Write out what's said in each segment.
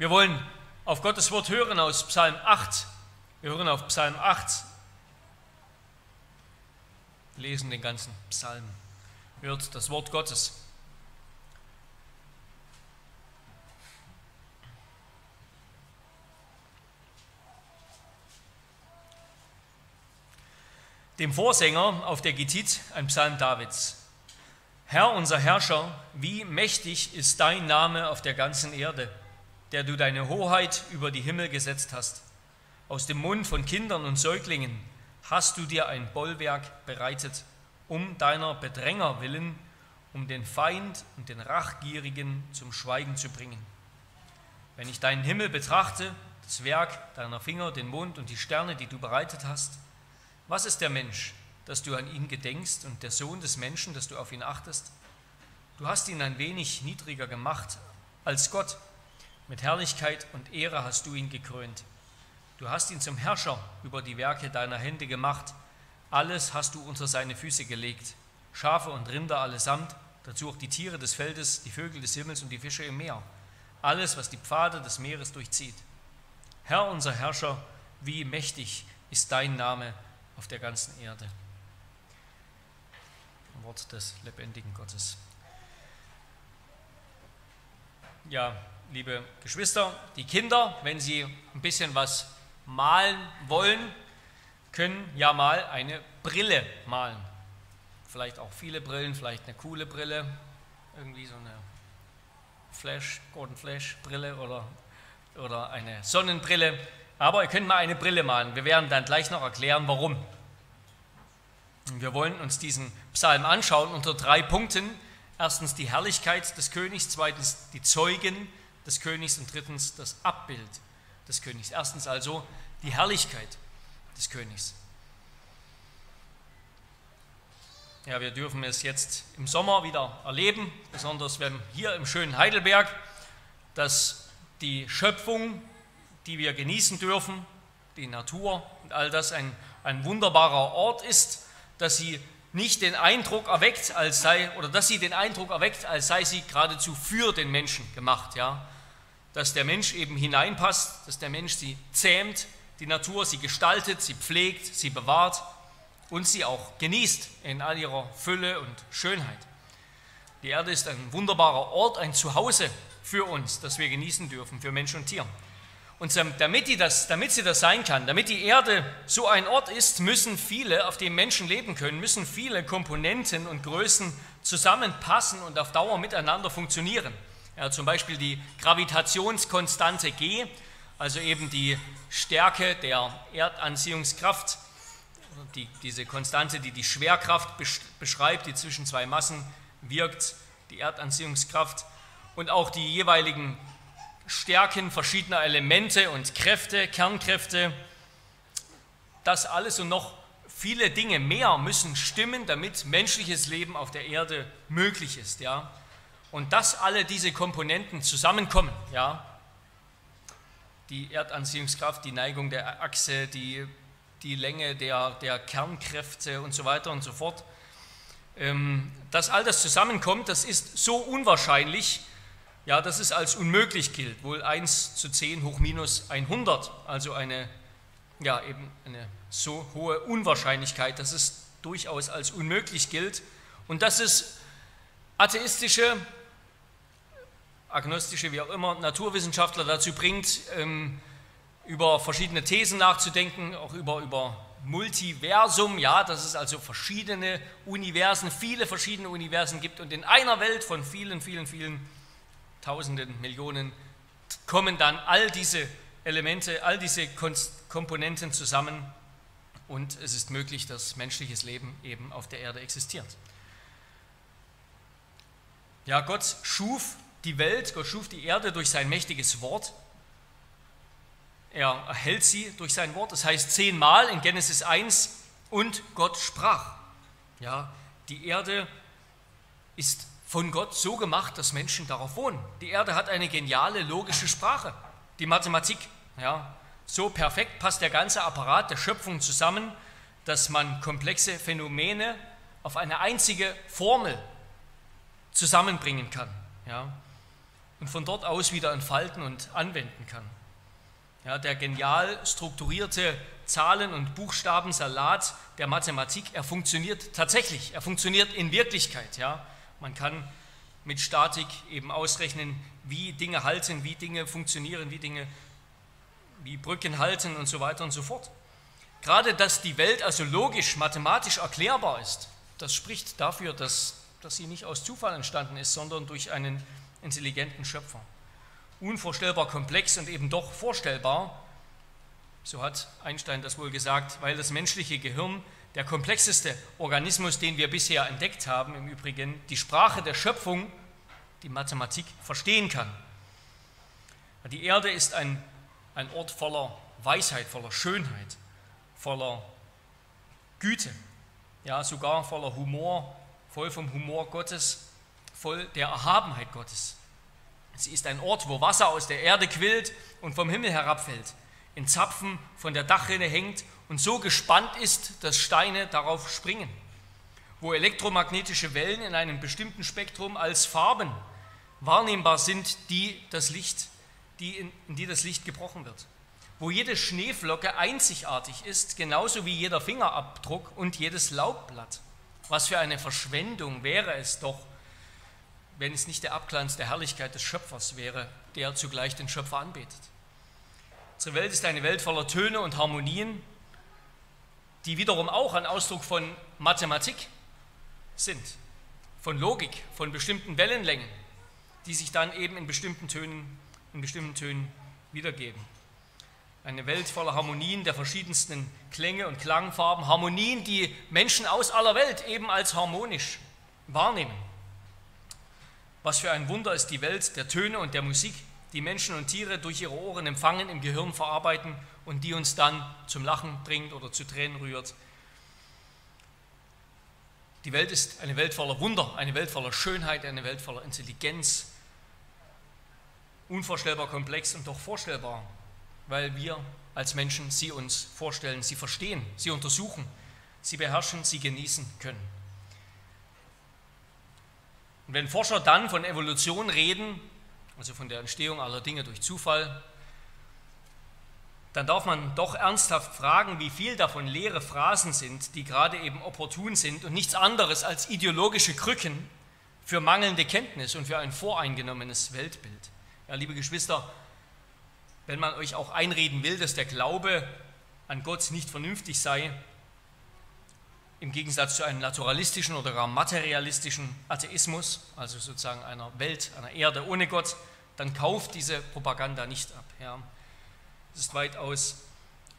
Wir wollen auf Gottes Wort hören aus Psalm 8. Wir hören auf Psalm 8, lesen den ganzen Psalm, hört das Wort Gottes. Dem Vorsänger auf der Gitit ein Psalm Davids. Herr, unser Herrscher, wie mächtig ist dein Name auf der ganzen Erde der du deine Hoheit über die Himmel gesetzt hast. Aus dem Mund von Kindern und Säuglingen hast du dir ein Bollwerk bereitet, um deiner Bedränger willen, um den Feind und den Rachgierigen zum Schweigen zu bringen. Wenn ich deinen Himmel betrachte, das Werk deiner Finger, den Mond und die Sterne, die du bereitet hast, was ist der Mensch, dass du an ihn gedenkst und der Sohn des Menschen, dass du auf ihn achtest? Du hast ihn ein wenig niedriger gemacht als Gott mit Herrlichkeit und Ehre hast du ihn gekrönt. Du hast ihn zum Herrscher über die Werke deiner Hände gemacht. Alles hast du unter seine Füße gelegt. Schafe und Rinder allesamt, dazu auch die Tiere des Feldes, die Vögel des Himmels und die Fische im Meer. Alles, was die Pfade des Meeres durchzieht. Herr, unser Herrscher, wie mächtig ist dein Name auf der ganzen Erde. Wort des lebendigen Gottes. Ja, liebe Geschwister, die Kinder, wenn sie ein bisschen was malen wollen, können ja mal eine Brille malen. Vielleicht auch viele Brillen, vielleicht eine coole Brille, irgendwie so eine Flash, Gordon Flash Brille oder, oder eine Sonnenbrille. Aber ihr könnt mal eine Brille malen. Wir werden dann gleich noch erklären, warum. Wir wollen uns diesen Psalm anschauen unter drei Punkten. Erstens die Herrlichkeit des Königs, zweitens die Zeugen des Königs und drittens das Abbild des Königs. Erstens also die Herrlichkeit des Königs. Ja, wir dürfen es jetzt im Sommer wieder erleben, besonders wenn hier im schönen Heidelberg, dass die Schöpfung, die wir genießen dürfen, die Natur und all das ein, ein wunderbarer Ort ist, dass sie nicht den Eindruck erweckt, als sei, oder dass sie den Eindruck erweckt, als sei sie geradezu für den Menschen gemacht, ja. Dass der Mensch eben hineinpasst, dass der Mensch sie zähmt, die Natur sie gestaltet, sie pflegt, sie bewahrt und sie auch genießt in all ihrer Fülle und Schönheit. Die Erde ist ein wunderbarer Ort, ein Zuhause für uns, das wir genießen dürfen, für Mensch und Tier. Und damit, die das, damit sie das sein kann, damit die Erde so ein Ort ist, müssen viele, auf dem Menschen leben können, müssen viele Komponenten und Größen zusammenpassen und auf Dauer miteinander funktionieren. Ja, zum Beispiel die Gravitationskonstante G, also eben die Stärke der Erdanziehungskraft, die, diese Konstante, die die Schwerkraft beschreibt, die zwischen zwei Massen wirkt, die Erdanziehungskraft und auch die jeweiligen Stärken verschiedener Elemente und Kräfte, Kernkräfte. Das alles und noch viele Dinge mehr müssen stimmen, damit menschliches Leben auf der Erde möglich ist. Ja? Und dass alle diese Komponenten zusammenkommen, ja? die Erdanziehungskraft, die Neigung der Achse, die, die Länge der, der Kernkräfte und so weiter und so fort, ähm, dass all das zusammenkommt, das ist so unwahrscheinlich, ja, dass es als unmöglich gilt, wohl 1 zu 10 hoch minus 100, also eine, ja, eben eine so hohe Unwahrscheinlichkeit, dass es durchaus als unmöglich gilt und dass es atheistische, agnostische, wie auch immer, Naturwissenschaftler dazu bringt, ähm, über verschiedene Thesen nachzudenken, auch über, über Multiversum, ja, dass es also verschiedene Universen, viele verschiedene Universen gibt und in einer Welt von vielen, vielen, vielen Tausenden, Millionen, kommen dann all diese Elemente, all diese Komponenten zusammen und es ist möglich, dass menschliches Leben eben auf der Erde existiert. Ja, Gott schuf die Welt, Gott schuf die Erde durch sein mächtiges Wort. Er erhält sie durch sein Wort. Das heißt zehnmal in Genesis 1 und Gott sprach. Ja, die Erde ist von Gott so gemacht, dass Menschen darauf wohnen. Die Erde hat eine geniale logische Sprache, die Mathematik. Ja, so perfekt passt der ganze Apparat der Schöpfung zusammen, dass man komplexe Phänomene auf eine einzige Formel zusammenbringen kann. Ja. Und von dort aus wieder entfalten und anwenden kann. Ja, der genial strukturierte Zahlen- und Buchstabensalat der Mathematik, er funktioniert tatsächlich, er funktioniert in Wirklichkeit. Ja. Man kann mit Statik eben ausrechnen, wie Dinge halten, wie Dinge funktionieren, wie Dinge, wie Brücken halten und so weiter und so fort. Gerade, dass die Welt also logisch, mathematisch erklärbar ist, das spricht dafür, dass, dass sie nicht aus Zufall entstanden ist, sondern durch einen intelligenten Schöpfer unvorstellbar komplex und eben doch vorstellbar. So hat Einstein das wohl gesagt, weil das menschliche Gehirn der komplexeste Organismus, den wir bisher entdeckt haben, im Übrigen die Sprache der Schöpfung, die Mathematik, verstehen kann. Die Erde ist ein, ein Ort voller Weisheit, voller Schönheit, voller Güte, ja sogar voller Humor, voll vom Humor Gottes, voll der Erhabenheit Gottes. Sie ist ein Ort, wo Wasser aus der Erde quillt und vom Himmel herabfällt, in Zapfen von der Dachrinne hängt und so gespannt ist, dass Steine darauf springen, wo elektromagnetische Wellen in einem bestimmten Spektrum als Farben wahrnehmbar sind, die das Licht, die in, in die das Licht gebrochen wird, wo jede Schneeflocke einzigartig ist, genauso wie jeder Fingerabdruck und jedes Laubblatt. Was für eine Verschwendung wäre es doch, wenn es nicht der Abglanz der Herrlichkeit des Schöpfers wäre, der zugleich den Schöpfer anbetet. Unsere Welt ist eine Welt voller Töne und Harmonien, die wiederum auch ein Ausdruck von Mathematik sind, von Logik, von bestimmten Wellenlängen, die sich dann eben in bestimmten Tönen, in bestimmten Tönen wiedergeben. Eine Welt voller Harmonien der verschiedensten Klänge und Klangfarben, Harmonien, die Menschen aus aller Welt eben als harmonisch wahrnehmen. Was für ein Wunder ist die Welt der Töne und der Musik, die Menschen und Tiere durch ihre Ohren empfangen, im Gehirn verarbeiten und die uns dann zum Lachen bringt oder zu Tränen rührt. Die Welt ist eine Welt voller Wunder, eine Welt voller Schönheit, eine Welt voller Intelligenz, unvorstellbar komplex und doch vorstellbar, weil wir als Menschen sie uns vorstellen, sie verstehen, sie untersuchen, sie beherrschen, sie genießen können. Und wenn Forscher dann von Evolution reden, also von der Entstehung aller Dinge durch Zufall, dann darf man doch ernsthaft fragen, wie viel davon leere Phrasen sind, die gerade eben opportun sind und nichts anderes als ideologische Krücken für mangelnde Kenntnis und für ein voreingenommenes Weltbild. Ja, liebe Geschwister, wenn man euch auch einreden will, dass der Glaube an Gott nicht vernünftig sei, im Gegensatz zu einem naturalistischen oder gar materialistischen Atheismus, also sozusagen einer Welt, einer Erde ohne Gott, dann kauft diese Propaganda nicht ab. Ja. Es ist weitaus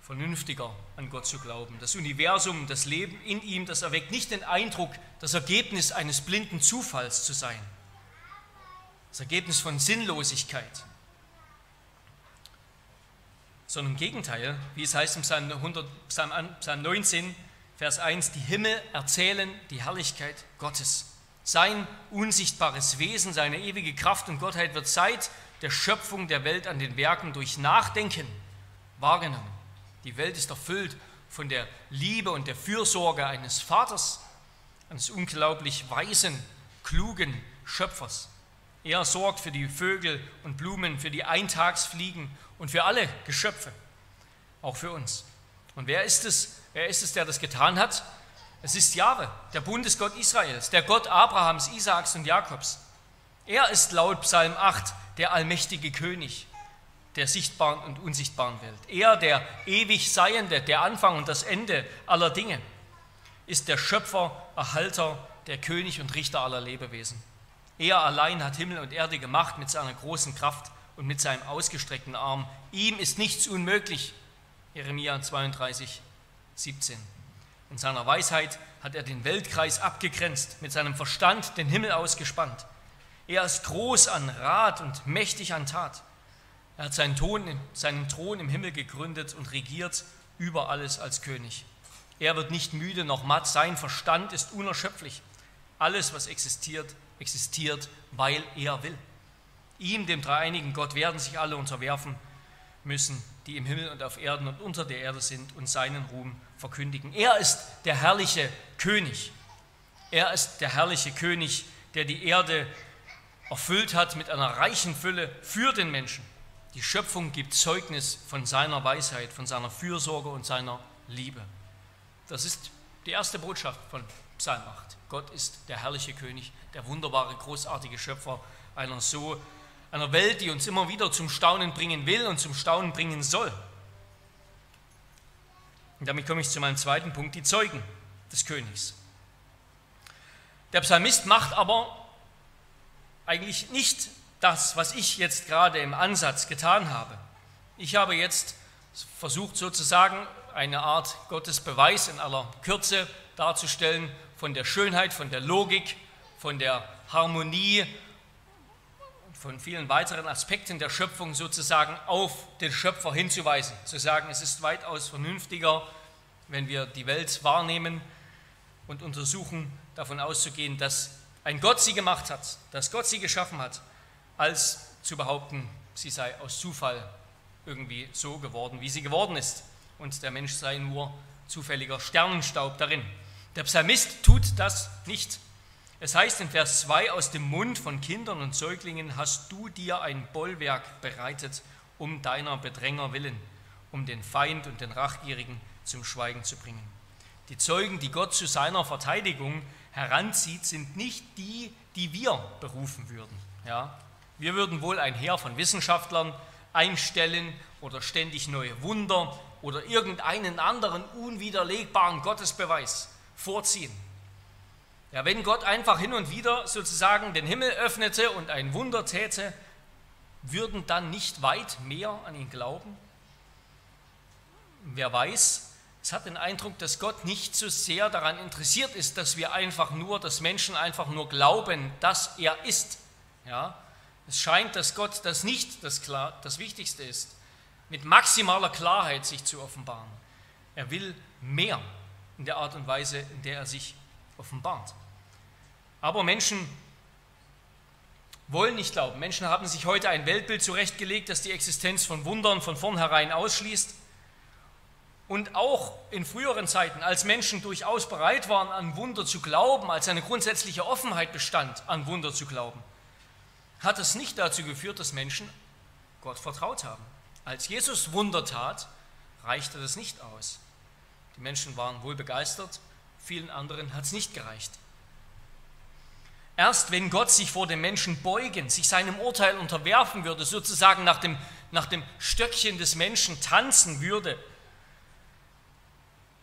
vernünftiger, an Gott zu glauben. Das Universum, das Leben in ihm, das erweckt nicht den Eindruck, das Ergebnis eines blinden Zufalls zu sein. Das Ergebnis von Sinnlosigkeit. Sondern im Gegenteil, wie es heißt im Psalm, 100, Psalm 19, Vers 1, die Himmel erzählen die Herrlichkeit Gottes. Sein unsichtbares Wesen, seine ewige Kraft und Gottheit wird seit der Schöpfung der Welt an den Werken durch Nachdenken wahrgenommen. Die Welt ist erfüllt von der Liebe und der Fürsorge eines Vaters, eines unglaublich weisen, klugen Schöpfers. Er sorgt für die Vögel und Blumen, für die Eintagsfliegen und für alle Geschöpfe, auch für uns. Und wer ist es, Wer ist es, der das getan hat? Es ist Jahwe, der Bundesgott Israels, der Gott Abrahams, Isaaks und Jakobs. Er ist laut Psalm 8 der allmächtige König der sichtbaren und unsichtbaren Welt. Er, der ewig Seiende, der Anfang und das Ende aller Dinge, ist der Schöpfer, Erhalter, der König und Richter aller Lebewesen. Er allein hat Himmel und Erde gemacht mit seiner großen Kraft und mit seinem ausgestreckten Arm. Ihm ist nichts unmöglich. Jeremia 32, 17. In seiner Weisheit hat er den Weltkreis abgegrenzt, mit seinem Verstand den Himmel ausgespannt. Er ist groß an Rat und mächtig an Tat. Er hat seinen, Thron, seinen Thron im Himmel gegründet und regiert über alles als König. Er wird nicht müde noch matt, sein Verstand ist unerschöpflich. Alles, was existiert, existiert, weil er will. Ihm, dem dreieinigen Gott, werden sich alle unterwerfen müssen, die im Himmel und auf Erden und unter der Erde sind und seinen Ruhm verkündigen. Er ist der herrliche König. Er ist der herrliche König, der die Erde erfüllt hat mit einer reichen Fülle für den Menschen. Die Schöpfung gibt Zeugnis von seiner Weisheit, von seiner Fürsorge und seiner Liebe. Das ist die erste Botschaft von Psalm 8. Gott ist der herrliche König, der wunderbare, großartige Schöpfer einer so einer Welt, die uns immer wieder zum Staunen bringen will und zum Staunen bringen soll. Und damit komme ich zu meinem zweiten Punkt, die Zeugen des Königs. Der Psalmist macht aber eigentlich nicht das, was ich jetzt gerade im Ansatz getan habe. Ich habe jetzt versucht sozusagen eine Art Gottesbeweis in aller Kürze darzustellen von der Schönheit, von der Logik, von der Harmonie, von vielen weiteren Aspekten der Schöpfung sozusagen auf den Schöpfer hinzuweisen. Zu sagen, es ist weitaus vernünftiger, wenn wir die Welt wahrnehmen und untersuchen, davon auszugehen, dass ein Gott sie gemacht hat, dass Gott sie geschaffen hat, als zu behaupten, sie sei aus Zufall irgendwie so geworden, wie sie geworden ist und der Mensch sei nur zufälliger Sternenstaub darin. Der Psalmist tut das nicht. Es heißt in Vers 2, aus dem Mund von Kindern und Säuglingen hast du dir ein Bollwerk bereitet, um deiner Bedränger willen, um den Feind und den Rachgierigen zum Schweigen zu bringen. Die Zeugen, die Gott zu seiner Verteidigung heranzieht, sind nicht die, die wir berufen würden. Ja? Wir würden wohl ein Heer von Wissenschaftlern einstellen oder ständig neue Wunder oder irgendeinen anderen unwiderlegbaren Gottesbeweis vorziehen. Ja, wenn Gott einfach hin und wieder sozusagen den Himmel öffnete und ein Wunder täte, würden dann nicht weit mehr an ihn glauben? Wer weiß, es hat den Eindruck, dass Gott nicht so sehr daran interessiert ist, dass wir einfach nur, dass Menschen einfach nur glauben, dass er ist. Ja? Es scheint, dass Gott das nicht das, klar, das Wichtigste ist, mit maximaler Klarheit sich zu offenbaren. Er will mehr in der Art und Weise, in der er sich offenbart. Aber Menschen wollen nicht glauben. Menschen haben sich heute ein Weltbild zurechtgelegt, das die Existenz von Wundern von vornherein ausschließt. Und auch in früheren Zeiten, als Menschen durchaus bereit waren, an Wunder zu glauben, als eine grundsätzliche Offenheit bestand, an Wunder zu glauben, hat es nicht dazu geführt, dass Menschen Gott vertraut haben. Als Jesus Wunder tat, reichte das nicht aus. Die Menschen waren wohl begeistert, vielen anderen hat es nicht gereicht. Erst wenn Gott sich vor dem Menschen beugen, sich seinem Urteil unterwerfen würde, sozusagen nach dem, nach dem Stöckchen des Menschen tanzen würde,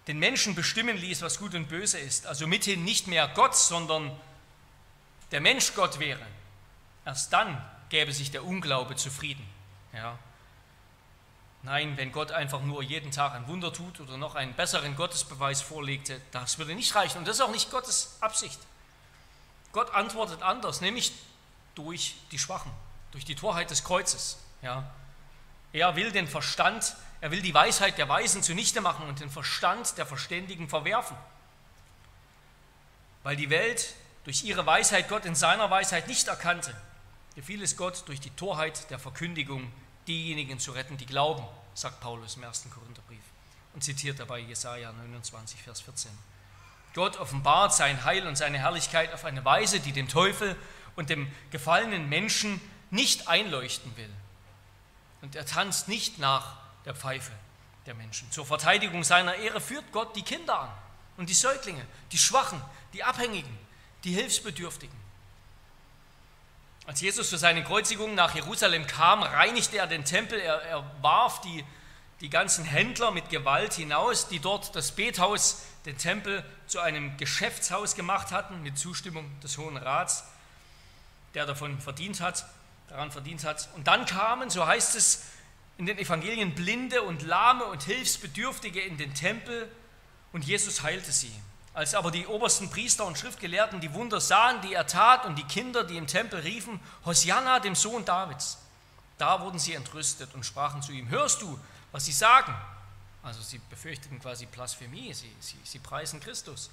den Menschen bestimmen ließ, was gut und böse ist, also mithin nicht mehr Gott, sondern der Mensch Gott wäre, erst dann gäbe sich der Unglaube zufrieden. Ja. Nein, wenn Gott einfach nur jeden Tag ein Wunder tut oder noch einen besseren Gottesbeweis vorlegte, das würde nicht reichen. Und das ist auch nicht Gottes Absicht. Gott antwortet anders, nämlich durch die Schwachen, durch die Torheit des Kreuzes. Ja. Er will den Verstand er will die Weisheit der Weisen zunichte machen und den Verstand der Verständigen verwerfen. Weil die Welt durch ihre Weisheit Gott in seiner Weisheit nicht erkannte, gefiel es Gott durch die Torheit der Verkündigung, diejenigen zu retten, die glauben, sagt Paulus im ersten Korintherbrief und zitiert dabei Jesaja 29, Vers 14. Gott offenbart sein Heil und seine Herrlichkeit auf eine Weise, die dem Teufel und dem gefallenen Menschen nicht einleuchten will. Und er tanzt nicht nach der Pfeife der Menschen. Zur Verteidigung seiner Ehre führt Gott die Kinder an und die Säuglinge, die Schwachen, die Abhängigen, die Hilfsbedürftigen. Als Jesus für seine Kreuzigung nach Jerusalem kam, reinigte er den Tempel, er, er warf die, die ganzen Händler mit Gewalt hinaus, die dort das Bethaus, den Tempel zu einem Geschäftshaus gemacht hatten, mit Zustimmung des Hohen Rats, der davon verdient hat, daran verdient hat. Und dann kamen, so heißt es, in den Evangelien Blinde und Lahme und Hilfsbedürftige in den Tempel und Jesus heilte sie. Als aber die obersten Priester und Schriftgelehrten die Wunder sahen, die er tat, und die Kinder, die im Tempel riefen, Hosianna, dem Sohn Davids, da wurden sie entrüstet und sprachen zu ihm, hörst du, was sie sagen? Also sie befürchteten quasi Blasphemie, sie, sie, sie preisen Christus.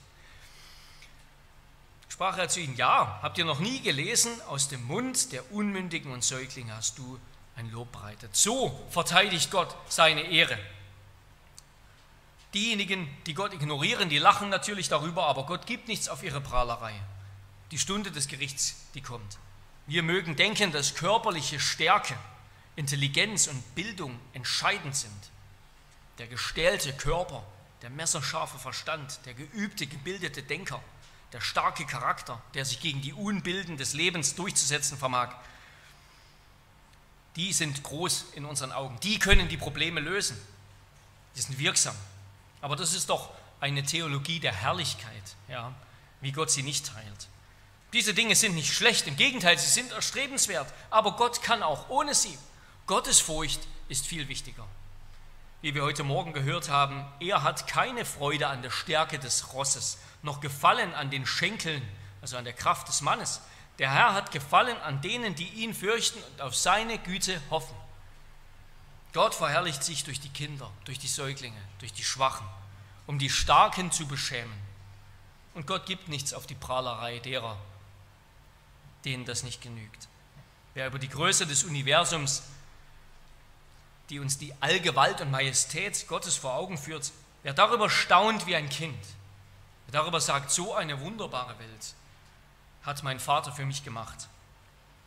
Sprach er zu ihnen, ja, habt ihr noch nie gelesen, aus dem Mund der Unmündigen und Säuglinge hast du ein Lob breitet. So verteidigt Gott seine Ehre. Diejenigen, die Gott ignorieren, die lachen natürlich darüber, aber Gott gibt nichts auf ihre Prahlerei. Die Stunde des Gerichts, die kommt. Wir mögen denken, dass körperliche Stärke, Intelligenz und Bildung entscheidend sind. Der gestählte Körper, der messerscharfe Verstand, der geübte, gebildete Denker, der starke Charakter, der sich gegen die Unbilden des Lebens durchzusetzen vermag, die sind groß in unseren Augen. Die können die Probleme lösen. Die sind wirksam. Aber das ist doch eine Theologie der Herrlichkeit, ja, wie Gott sie nicht teilt. Diese Dinge sind nicht schlecht, im Gegenteil, sie sind erstrebenswert, aber Gott kann auch ohne sie. Gottes Furcht ist viel wichtiger. Wie wir heute Morgen gehört haben, er hat keine Freude an der Stärke des Rosses, noch Gefallen an den Schenkeln, also an der Kraft des Mannes. Der Herr hat Gefallen an denen, die ihn fürchten und auf seine Güte hoffen. Gott verherrlicht sich durch die Kinder, durch die Säuglinge, durch die Schwachen, um die Starken zu beschämen. Und Gott gibt nichts auf die Prahlerei derer, denen das nicht genügt. Wer über die Größe des Universums, die uns die Allgewalt und Majestät Gottes vor Augen führt, wer darüber staunt wie ein Kind, wer darüber sagt, so eine wunderbare Welt hat mein Vater für mich gemacht.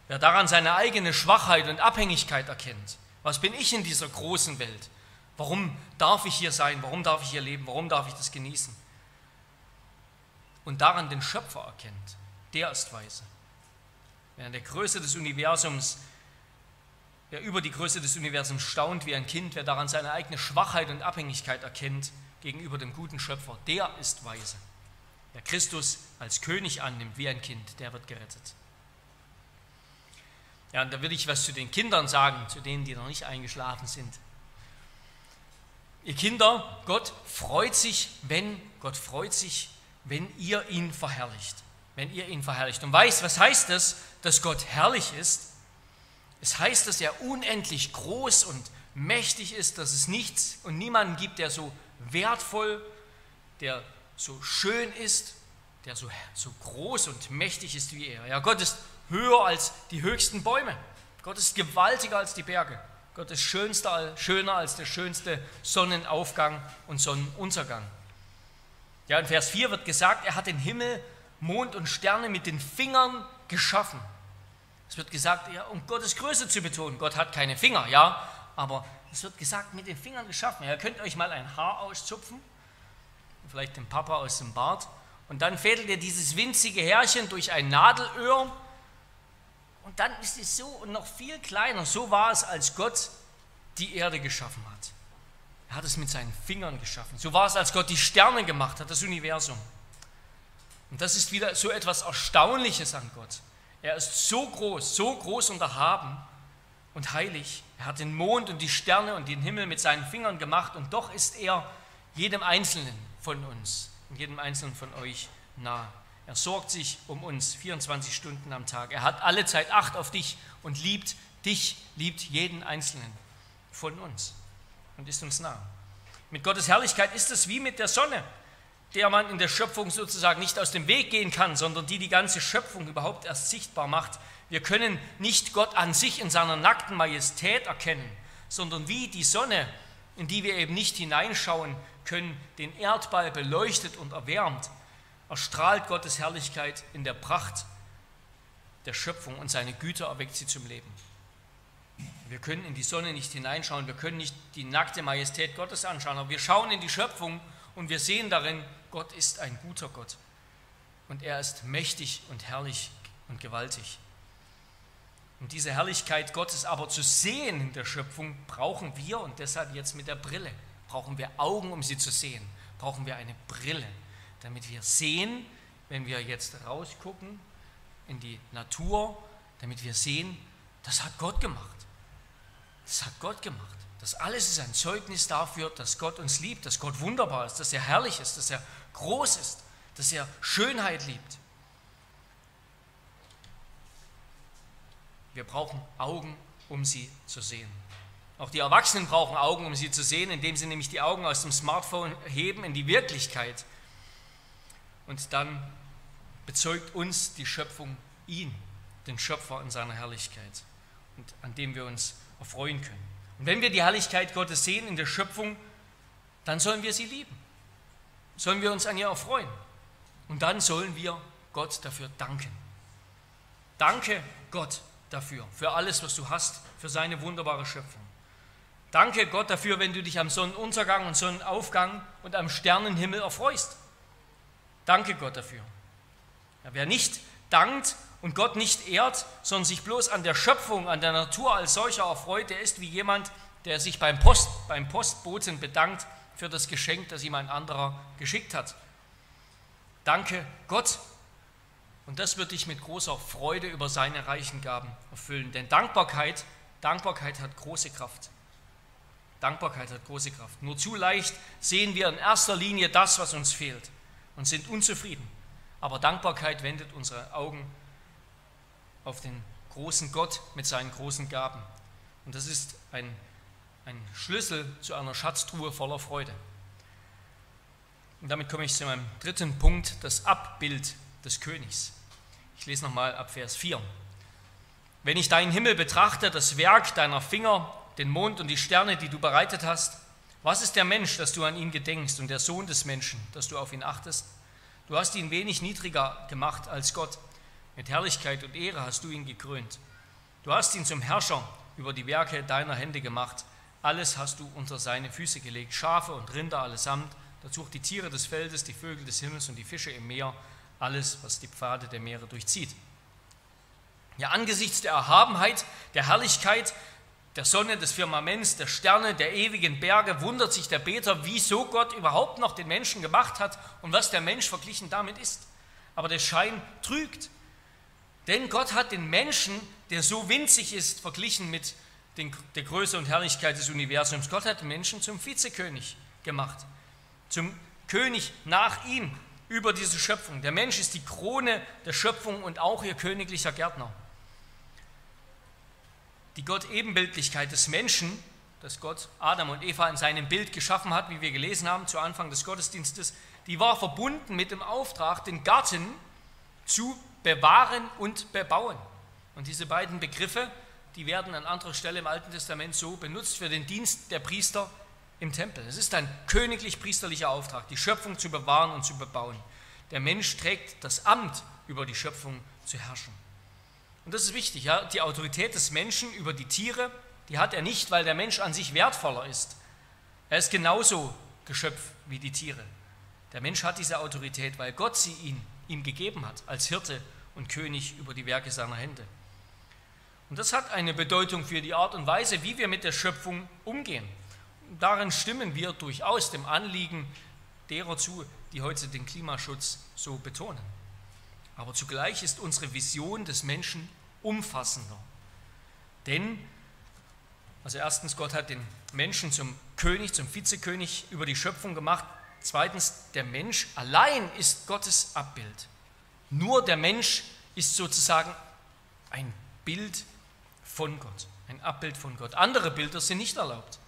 Wer daran seine eigene Schwachheit und Abhängigkeit erkennt, was bin ich in dieser großen Welt? Warum darf ich hier sein? Warum darf ich hier leben? Warum darf ich das genießen? Und daran den Schöpfer erkennt, der ist weise. Wer an der Größe des Universums, wer über die Größe des Universums staunt wie ein Kind, wer daran seine eigene Schwachheit und Abhängigkeit erkennt gegenüber dem guten Schöpfer, der ist weise. Wer Christus als König annimmt wie ein Kind, der wird gerettet. Ja, und da will ich was zu den Kindern sagen, zu denen, die noch nicht eingeschlafen sind. Ihr Kinder, Gott freut sich, wenn Gott freut sich, wenn ihr ihn verherrlicht wenn ihr ihn verherrlicht. Und weißt, was heißt es, dass Gott herrlich ist? Es heißt, dass er unendlich groß und mächtig ist, dass es nichts und niemanden gibt, der so wertvoll, der so schön ist, der so, so groß und mächtig ist wie er. Ja, Gott ist höher als die höchsten Bäume. Gott ist gewaltiger als die Berge. Gott ist schönster, schöner als der schönste Sonnenaufgang und Sonnenuntergang. Ja, in Vers 4 wird gesagt, er hat den Himmel Mond und Sterne mit den Fingern geschaffen. Es wird gesagt, ja, um Gottes Größe zu betonen, Gott hat keine Finger, ja, aber es wird gesagt, mit den Fingern geschaffen. Ihr könnt euch mal ein Haar auszupfen, vielleicht den Papa aus dem Bart, und dann fädelt ihr dieses winzige Härchen durch ein Nadelöhr und dann ist es so und noch viel kleiner. So war es, als Gott die Erde geschaffen hat. Er hat es mit seinen Fingern geschaffen. So war es, als Gott die Sterne gemacht hat, das Universum. Und das ist wieder so etwas Erstaunliches an Gott. Er ist so groß, so groß und erhaben und heilig. Er hat den Mond und die Sterne und den Himmel mit seinen Fingern gemacht und doch ist er jedem Einzelnen von uns und jedem Einzelnen von euch nah. Er sorgt sich um uns 24 Stunden am Tag. Er hat alle Zeit Acht auf dich und liebt dich, liebt jeden Einzelnen von uns und ist uns nah. Mit Gottes Herrlichkeit ist es wie mit der Sonne der man in der Schöpfung sozusagen nicht aus dem Weg gehen kann, sondern die die ganze Schöpfung überhaupt erst sichtbar macht. Wir können nicht Gott an sich in seiner nackten Majestät erkennen, sondern wie die Sonne, in die wir eben nicht hineinschauen können, den Erdball beleuchtet und erwärmt, erstrahlt Gottes Herrlichkeit in der Pracht der Schöpfung und seine Güter erweckt sie zum Leben. Wir können in die Sonne nicht hineinschauen, wir können nicht die nackte Majestät Gottes anschauen, aber wir schauen in die Schöpfung und wir sehen darin, Gott ist ein guter Gott und er ist mächtig und herrlich und gewaltig. Um diese Herrlichkeit Gottes aber zu sehen in der Schöpfung, brauchen wir, und deshalb jetzt mit der Brille, brauchen wir Augen, um sie zu sehen, brauchen wir eine Brille, damit wir sehen, wenn wir jetzt rausgucken in die Natur, damit wir sehen, das hat Gott gemacht. Das hat Gott gemacht. Das alles ist ein Zeugnis dafür, dass Gott uns liebt, dass Gott wunderbar ist, dass er herrlich ist, dass er groß ist, dass er Schönheit liebt. Wir brauchen Augen, um sie zu sehen. Auch die Erwachsenen brauchen Augen, um sie zu sehen, indem sie nämlich die Augen aus dem Smartphone heben in die Wirklichkeit. Und dann bezeugt uns die Schöpfung ihn, den Schöpfer in seiner Herrlichkeit, und an dem wir uns erfreuen können. Und wenn wir die Herrlichkeit Gottes sehen in der Schöpfung, dann sollen wir sie lieben. Sollen wir uns an ihr erfreuen. Und dann sollen wir Gott dafür danken. Danke, Gott dafür, für alles, was du hast, für seine wunderbare Schöpfung. Danke Gott dafür, wenn du dich am Sonnenuntergang und Sonnenaufgang und am Sternenhimmel erfreust. Danke Gott dafür. Ja, wer nicht dankt und Gott nicht ehrt, sondern sich bloß an der Schöpfung, an der Natur als solcher erfreut, der ist wie jemand, der sich beim, Post, beim Postboten bedankt für das Geschenk, das ihm ein anderer geschickt hat. Danke Gott. Und das wird dich mit großer Freude über seine reichen Gaben erfüllen. Denn Dankbarkeit, Dankbarkeit hat große Kraft. Dankbarkeit hat große Kraft. Nur zu leicht sehen wir in erster Linie das, was uns fehlt und sind unzufrieden. Aber Dankbarkeit wendet unsere Augen auf den großen Gott mit seinen großen Gaben. Und das ist ein, ein Schlüssel zu einer Schatztruhe voller Freude. Und damit komme ich zu meinem dritten Punkt, das Abbild des Königs. Ich lese nochmal ab Vers 4. Wenn ich deinen Himmel betrachte, das Werk deiner Finger, den Mond und die Sterne, die du bereitet hast, was ist der Mensch, dass du an ihn gedenkst und der Sohn des Menschen, dass du auf ihn achtest? Du hast ihn wenig niedriger gemacht als Gott. Mit Herrlichkeit und Ehre hast du ihn gekrönt. Du hast ihn zum Herrscher über die Werke deiner Hände gemacht. Alles hast du unter seine Füße gelegt, Schafe und Rinder allesamt, dazu auch die Tiere des Feldes, die Vögel des Himmels und die Fische im Meer, alles, was die Pfade der Meere durchzieht. Ja, angesichts der Erhabenheit, der Herrlichkeit, der Sonne, des Firmaments, der Sterne, der ewigen Berge, wundert sich der Beter, wieso Gott überhaupt noch den Menschen gemacht hat und was der Mensch verglichen damit ist. Aber der Schein trügt. Denn Gott hat den Menschen, der so winzig ist, verglichen mit den, der Größe und Herrlichkeit des Universums. Gott hat den Menschen zum Vizekönig gemacht, zum König nach ihm über diese Schöpfung. Der Mensch ist die Krone der Schöpfung und auch ihr königlicher Gärtner die Gott-Ebenbildlichkeit des Menschen, das Gott Adam und Eva in seinem Bild geschaffen hat, wie wir gelesen haben zu Anfang des Gottesdienstes, die war verbunden mit dem Auftrag, den Garten zu bewahren und bebauen. Und diese beiden Begriffe, die werden an anderer Stelle im Alten Testament so benutzt für den Dienst der Priester im Tempel. Es ist ein königlich-priesterlicher Auftrag, die Schöpfung zu bewahren und zu bebauen. Der Mensch trägt das Amt, über die Schöpfung zu herrschen. Und das ist wichtig, ja, die Autorität des Menschen über die Tiere, die hat er nicht, weil der Mensch an sich wertvoller ist. Er ist genauso Geschöpf wie die Tiere. Der Mensch hat diese Autorität, weil Gott sie ihn, ihm gegeben hat, als Hirte und König über die Werke seiner Hände. Und das hat eine Bedeutung für die Art und Weise, wie wir mit der Schöpfung umgehen. Darin stimmen wir durchaus dem Anliegen derer zu, die heute den Klimaschutz so betonen. Aber zugleich ist unsere Vision des Menschen umfassender. Denn, also erstens, Gott hat den Menschen zum König, zum Vizekönig über die Schöpfung gemacht. Zweitens, der Mensch allein ist Gottes Abbild. Nur der Mensch ist sozusagen ein Bild von Gott, ein Abbild von Gott. Andere Bilder sind nicht erlaubt.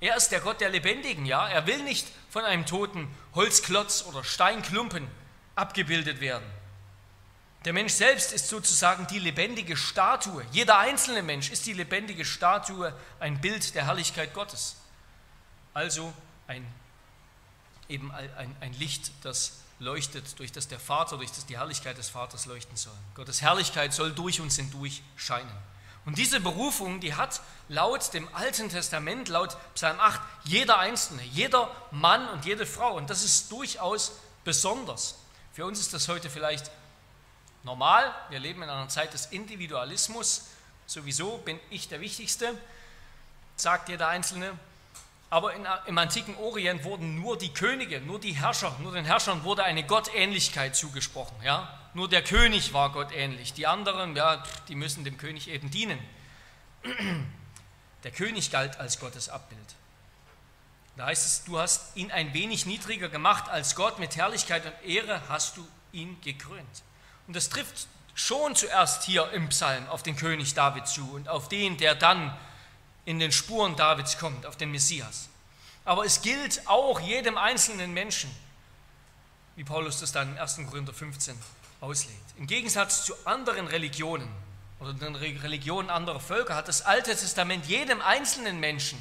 Er ist der Gott der Lebendigen, ja. Er will nicht von einem toten Holzklotz oder Steinklumpen abgebildet werden. Der Mensch selbst ist sozusagen die lebendige Statue. Jeder einzelne Mensch ist die lebendige Statue, ein Bild der Herrlichkeit Gottes. Also ein, eben ein, ein Licht, das leuchtet, durch das der Vater, durch das die Herrlichkeit des Vaters leuchten soll. Gottes Herrlichkeit soll durch uns hindurch scheinen. Und diese Berufung, die hat laut dem Alten Testament, laut Psalm 8, jeder Einzelne, jeder Mann und jede Frau. Und das ist durchaus besonders. Für uns ist das heute vielleicht normal. Wir leben in einer Zeit des Individualismus. Sowieso bin ich der Wichtigste, sagt jeder Einzelne. Aber in, im antiken Orient wurden nur die Könige, nur die Herrscher, nur den Herrschern wurde eine Gottähnlichkeit zugesprochen. Ja? Nur der König war gottähnlich. Die anderen, ja, die müssen dem König eben dienen. Der König galt als Gottes Abbild. Da heißt es, du hast ihn ein wenig niedriger gemacht als Gott, mit Herrlichkeit und Ehre hast du ihn gekrönt. Und das trifft schon zuerst hier im Psalm auf den König David zu und auf den, der dann in den Spuren Davids kommt, auf den Messias. Aber es gilt auch jedem einzelnen Menschen, wie Paulus das dann im 1. Korinther 15 auslegt. Im Gegensatz zu anderen Religionen oder den Religionen anderer Völker hat das Alte Testament jedem einzelnen Menschen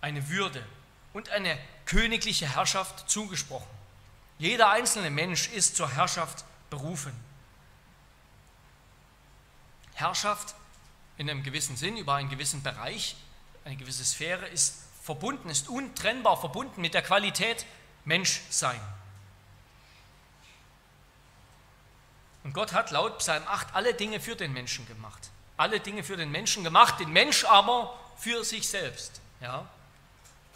eine Würde und eine königliche Herrschaft zugesprochen. Jeder einzelne Mensch ist zur Herrschaft berufen. Herrschaft in einem gewissen Sinn über einen gewissen Bereich, eine gewisse Sphäre ist verbunden, ist untrennbar verbunden mit der Qualität Menschsein. Und Gott hat laut Psalm 8 alle Dinge für den Menschen gemacht. Alle Dinge für den Menschen gemacht, den Mensch aber für sich selbst. Ja?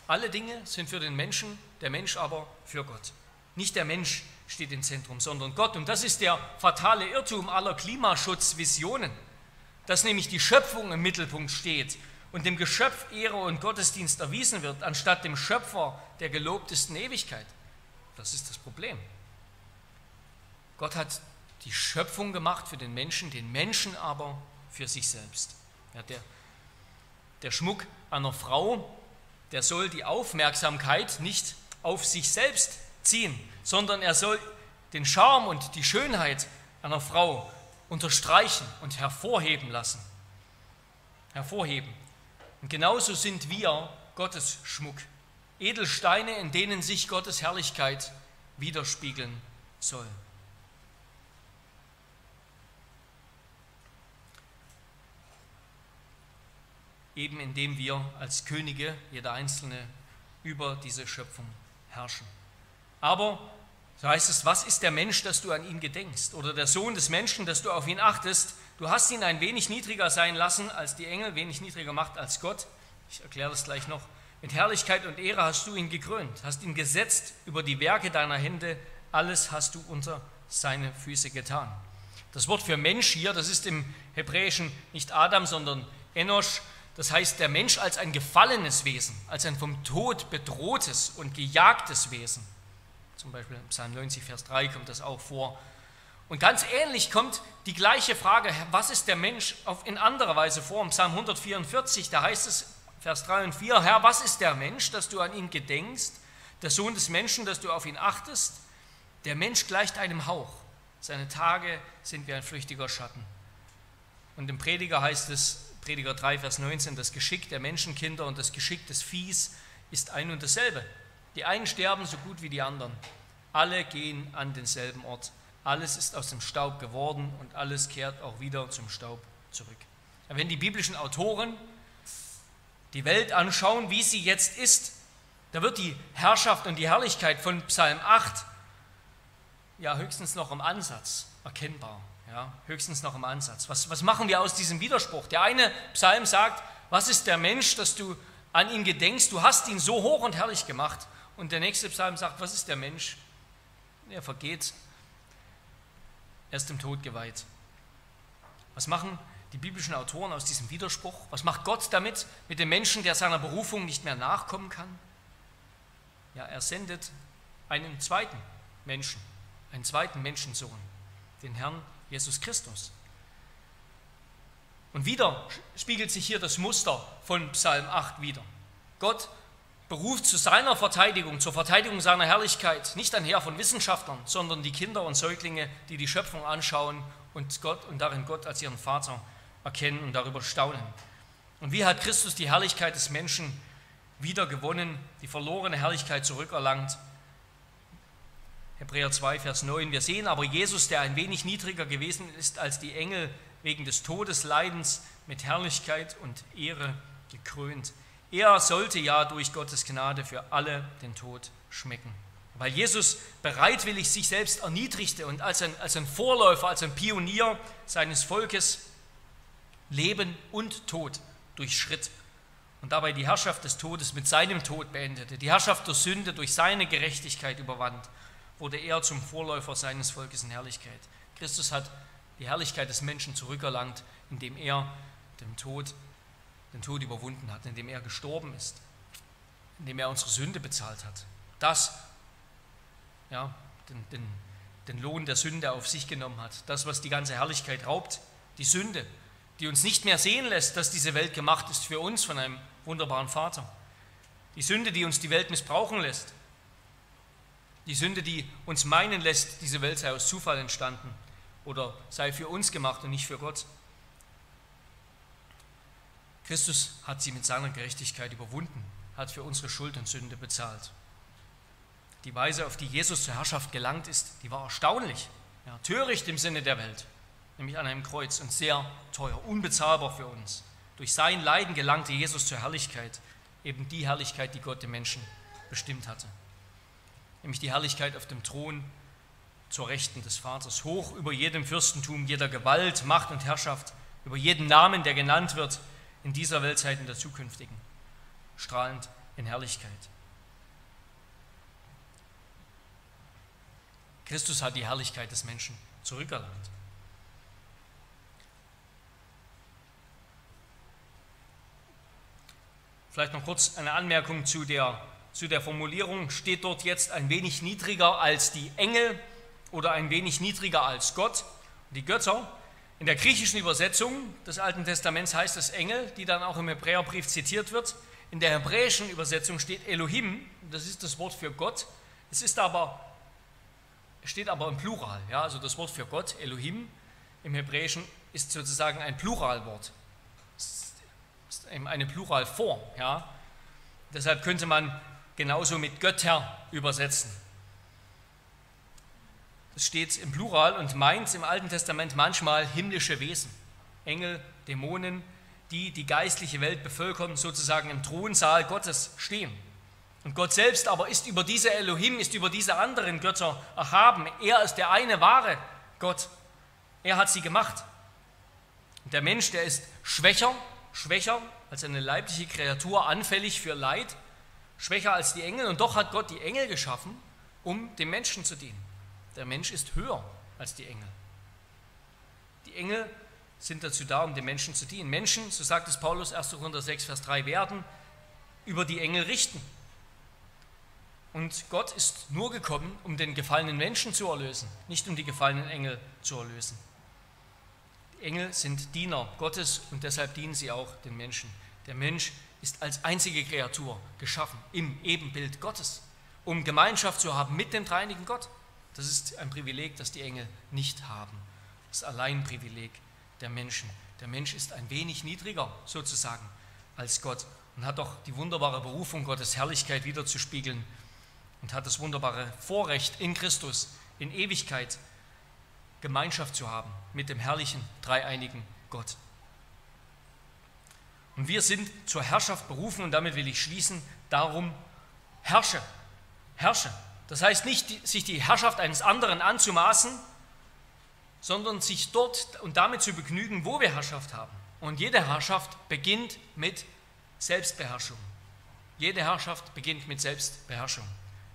Alle Dinge sind für den Menschen, der Mensch aber für Gott. Nicht der Mensch steht im Zentrum, sondern Gott. Und das ist der fatale Irrtum aller Klimaschutzvisionen, dass nämlich die Schöpfung im Mittelpunkt steht und dem Geschöpf Ehre und Gottesdienst erwiesen wird, anstatt dem Schöpfer der gelobtesten Ewigkeit. Das ist das Problem. Gott hat die Schöpfung gemacht für den Menschen, den Menschen aber für sich selbst. Ja, der, der Schmuck einer Frau, der soll die Aufmerksamkeit nicht auf sich selbst ziehen, sondern er soll den Charme und die Schönheit einer Frau unterstreichen und hervorheben lassen. Hervorheben. Und genauso sind wir Gottes Schmuck. Edelsteine, in denen sich Gottes Herrlichkeit widerspiegeln soll. Eben indem wir als Könige, jeder Einzelne, über diese Schöpfung herrschen. Aber, so heißt es, was ist der Mensch, dass du an ihn gedenkst? Oder der Sohn des Menschen, dass du auf ihn achtest? Du hast ihn ein wenig niedriger sein lassen als die Engel, wenig niedriger gemacht als Gott. Ich erkläre das gleich noch. Mit Herrlichkeit und Ehre hast du ihn gekrönt, hast ihn gesetzt über die Werke deiner Hände. Alles hast du unter seine Füße getan. Das Wort für Mensch hier, das ist im Hebräischen nicht Adam, sondern Enosch. Das heißt, der Mensch als ein gefallenes Wesen, als ein vom Tod bedrohtes und gejagtes Wesen. Zum Beispiel im Psalm 90, Vers 3 kommt das auch vor. Und ganz ähnlich kommt die gleiche Frage, was ist der Mensch, in anderer Weise vor. Im Psalm 144, da heißt es, Vers 3 und 4, Herr, was ist der Mensch, dass du an ihn gedenkst, der Sohn des Menschen, dass du auf ihn achtest? Der Mensch gleicht einem Hauch, seine Tage sind wie ein flüchtiger Schatten. Und im Prediger heißt es, Prediger 3, Vers 19, das Geschick der Menschenkinder und das Geschick des Viehs ist ein und dasselbe. Die einen sterben so gut wie die anderen. Alle gehen an denselben Ort. Alles ist aus dem Staub geworden und alles kehrt auch wieder zum Staub zurück. Wenn die biblischen Autoren die Welt anschauen, wie sie jetzt ist, da wird die Herrschaft und die Herrlichkeit von Psalm 8 ja höchstens noch im Ansatz erkennbar. Ja, höchstens noch im Ansatz. Was, was machen wir aus diesem Widerspruch? Der eine Psalm sagt, was ist der Mensch, dass du an ihn gedenkst? Du hast ihn so hoch und herrlich gemacht. Und der nächste Psalm sagt, was ist der Mensch? Er vergeht, er ist dem Tod geweiht. Was machen die biblischen Autoren aus diesem Widerspruch? Was macht Gott damit, mit dem Menschen, der seiner Berufung nicht mehr nachkommen kann? Ja, er sendet einen zweiten Menschen, einen zweiten Menschensohn, den Herrn Jesus Christus. Und wieder spiegelt sich hier das Muster von Psalm 8 wieder. Gott beruft zu seiner Verteidigung, zur Verteidigung seiner Herrlichkeit nicht ein Heer von Wissenschaftlern, sondern die Kinder und Säuglinge, die die Schöpfung anschauen und Gott und darin Gott als ihren Vater erkennen und darüber staunen. Und wie hat Christus die Herrlichkeit des Menschen wieder gewonnen, die verlorene Herrlichkeit zurückerlangt? Hebräer 2, Vers 9. Wir sehen aber Jesus, der ein wenig niedriger gewesen ist als die Engel, wegen des Todesleidens mit Herrlichkeit und Ehre gekrönt er sollte ja durch Gottes Gnade für alle den Tod schmecken. Weil Jesus bereitwillig sich selbst erniedrigte und als ein, als ein Vorläufer, als ein Pionier seines Volkes Leben und Tod durchschritt und dabei die Herrschaft des Todes mit seinem Tod beendete, die Herrschaft der Sünde durch seine Gerechtigkeit überwand, wurde er zum Vorläufer seines Volkes in Herrlichkeit. Christus hat die Herrlichkeit des Menschen zurückerlangt, indem er dem Tod den Tod überwunden hat, indem er gestorben ist, indem er unsere Sünde bezahlt hat. Das, ja, den, den, den Lohn der Sünde auf sich genommen hat. Das, was die ganze Herrlichkeit raubt, die Sünde, die uns nicht mehr sehen lässt, dass diese Welt gemacht ist für uns von einem wunderbaren Vater. Die Sünde, die uns die Welt missbrauchen lässt. Die Sünde, die uns meinen lässt, diese Welt sei aus Zufall entstanden oder sei für uns gemacht und nicht für Gott. Christus hat sie mit seiner Gerechtigkeit überwunden, hat für unsere Schuld und Sünde bezahlt. Die Weise, auf die Jesus zur Herrschaft gelangt ist, die war erstaunlich, ja, töricht im Sinne der Welt. nämlich an einem Kreuz und sehr teuer, unbezahlbar für uns. Durch sein Leiden gelangte Jesus zur Herrlichkeit, eben die Herrlichkeit, die Gott dem Menschen bestimmt hatte. Nämlich die Herrlichkeit auf dem Thron zur Rechten des Vaters, hoch über jedem Fürstentum, jeder Gewalt, Macht und Herrschaft, über jeden Namen, der genannt wird in dieser Weltzeit und der zukünftigen, strahlend in Herrlichkeit. Christus hat die Herrlichkeit des Menschen zurückerlangt. Vielleicht noch kurz eine Anmerkung zu der, zu der Formulierung. Steht dort jetzt ein wenig niedriger als die Engel oder ein wenig niedriger als Gott? Die Götter. In der griechischen Übersetzung des Alten Testaments heißt es Engel, die dann auch im Hebräerbrief zitiert wird. In der hebräischen Übersetzung steht Elohim, das ist das Wort für Gott. Es ist aber, steht aber im Plural. Ja, also das Wort für Gott, Elohim, im Hebräischen ist sozusagen ein Pluralwort eine Pluralform. Ja? Deshalb könnte man genauso mit Götter übersetzen. Das steht im Plural und meint im Alten Testament manchmal himmlische Wesen, Engel, Dämonen, die die geistliche Welt bevölkern, sozusagen im Thronsaal Gottes stehen. Und Gott selbst aber ist über diese Elohim, ist über diese anderen Götter erhaben. Er ist der eine wahre Gott. Er hat sie gemacht. Und der Mensch, der ist schwächer, schwächer als eine leibliche Kreatur, anfällig für Leid, schwächer als die Engel. Und doch hat Gott die Engel geschaffen, um dem Menschen zu dienen. Der Mensch ist höher als die Engel. Die Engel sind dazu da, um dem Menschen zu dienen. Menschen, so sagt es Paulus 1. Korinther 6, Vers 3, werden über die Engel richten. Und Gott ist nur gekommen, um den gefallenen Menschen zu erlösen, nicht um die gefallenen Engel zu erlösen. Engel sind Diener Gottes und deshalb dienen sie auch den Menschen. Der Mensch ist als einzige Kreatur geschaffen im Ebenbild Gottes, um Gemeinschaft zu haben mit dem dreinigen Gott. Das ist ein Privileg, das die Engel nicht haben. Das Alleinprivileg der Menschen. Der Mensch ist ein wenig niedriger sozusagen als Gott und hat doch die wunderbare Berufung, Gottes Herrlichkeit wiederzuspiegeln und hat das wunderbare Vorrecht in Christus in Ewigkeit Gemeinschaft zu haben mit dem herrlichen, dreieinigen Gott. Und wir sind zur Herrschaft berufen und damit will ich schließen, darum herrsche, herrsche. Das heißt nicht, sich die Herrschaft eines anderen anzumaßen, sondern sich dort und damit zu begnügen, wo wir Herrschaft haben. Und jede Herrschaft beginnt mit Selbstbeherrschung. Jede Herrschaft beginnt mit Selbstbeherrschung.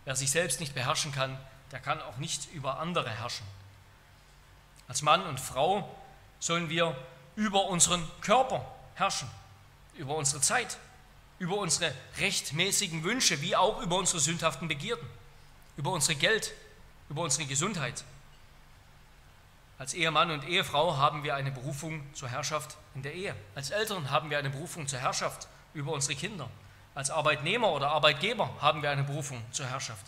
Wer sich selbst nicht beherrschen kann, der kann auch nicht über andere herrschen. Als Mann und Frau sollen wir über unseren Körper herrschen, über unsere Zeit, über unsere rechtmäßigen Wünsche, wie auch über unsere sündhaften Begierden, über unsere Geld, über unsere Gesundheit. Als Ehemann und Ehefrau haben wir eine Berufung zur Herrschaft in der Ehe. Als Eltern haben wir eine Berufung zur Herrschaft über unsere Kinder. Als Arbeitnehmer oder Arbeitgeber haben wir eine Berufung zur Herrschaft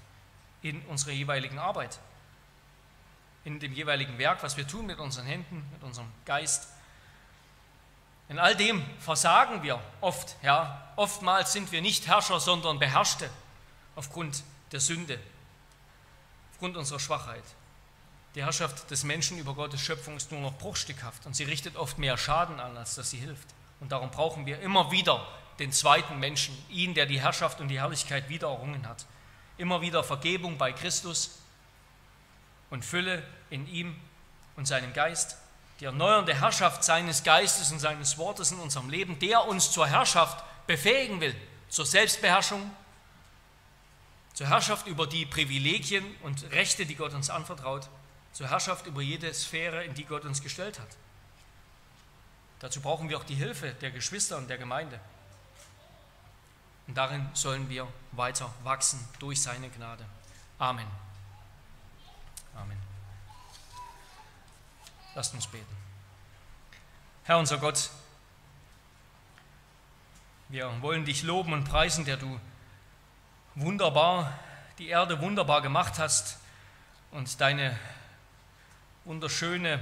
in unserer jeweiligen Arbeit in dem jeweiligen Werk, was wir tun mit unseren Händen, mit unserem Geist. In all dem versagen wir oft, ja. Oftmals sind wir nicht Herrscher, sondern Beherrschte aufgrund der Sünde, aufgrund unserer Schwachheit. Die Herrschaft des Menschen über Gottes Schöpfung ist nur noch bruchstückhaft und sie richtet oft mehr Schaden an, als dass sie hilft. Und darum brauchen wir immer wieder den zweiten Menschen, ihn, der die Herrschaft und die Herrlichkeit wieder errungen hat. Immer wieder Vergebung bei Christus, und Fülle in ihm und seinem Geist, die erneuernde Herrschaft seines Geistes und seines Wortes in unserem Leben, der uns zur Herrschaft befähigen will, zur Selbstbeherrschung, zur Herrschaft über die Privilegien und Rechte, die Gott uns anvertraut, zur Herrschaft über jede Sphäre, in die Gott uns gestellt hat. Dazu brauchen wir auch die Hilfe der Geschwister und der Gemeinde. Und darin sollen wir weiter wachsen durch seine Gnade. Amen. Amen. Lasst uns beten. Herr unser Gott, wir wollen dich loben und preisen, der du wunderbar die Erde wunderbar gemacht hast und deine wunderschöne,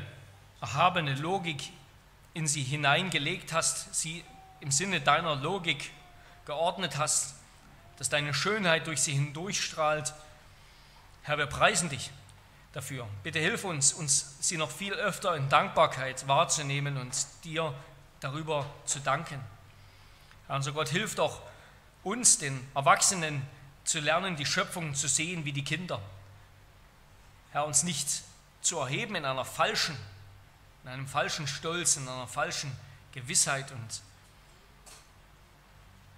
erhabene Logik in sie hineingelegt hast, sie im Sinne deiner Logik geordnet hast, dass deine Schönheit durch sie hindurchstrahlt. Herr, wir preisen dich dafür. Bitte hilf uns, uns sie noch viel öfter in Dankbarkeit wahrzunehmen und dir darüber zu danken. Herr unser Gott, hilf doch uns, den Erwachsenen, zu lernen, die Schöpfung zu sehen wie die Kinder. Herr, uns nicht zu erheben in einer falschen, in einem falschen Stolz, in einer falschen Gewissheit und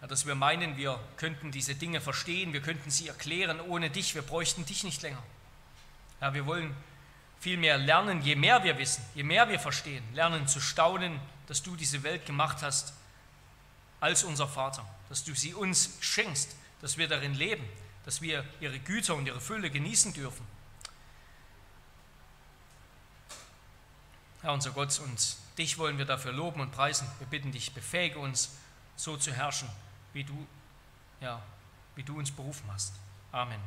Herr, dass wir meinen, wir könnten diese Dinge verstehen, wir könnten sie erklären ohne dich, wir bräuchten dich nicht länger. Herr, wir wollen vielmehr lernen, je mehr wir wissen, je mehr wir verstehen, lernen zu staunen, dass du diese Welt gemacht hast als unser Vater, dass du sie uns schenkst, dass wir darin leben, dass wir ihre Güter und ihre Fülle genießen dürfen. Herr unser Gott, und dich wollen wir dafür loben und preisen. Wir bitten dich, befähige uns, so zu herrschen, wie du, ja, wie du uns berufen hast. Amen.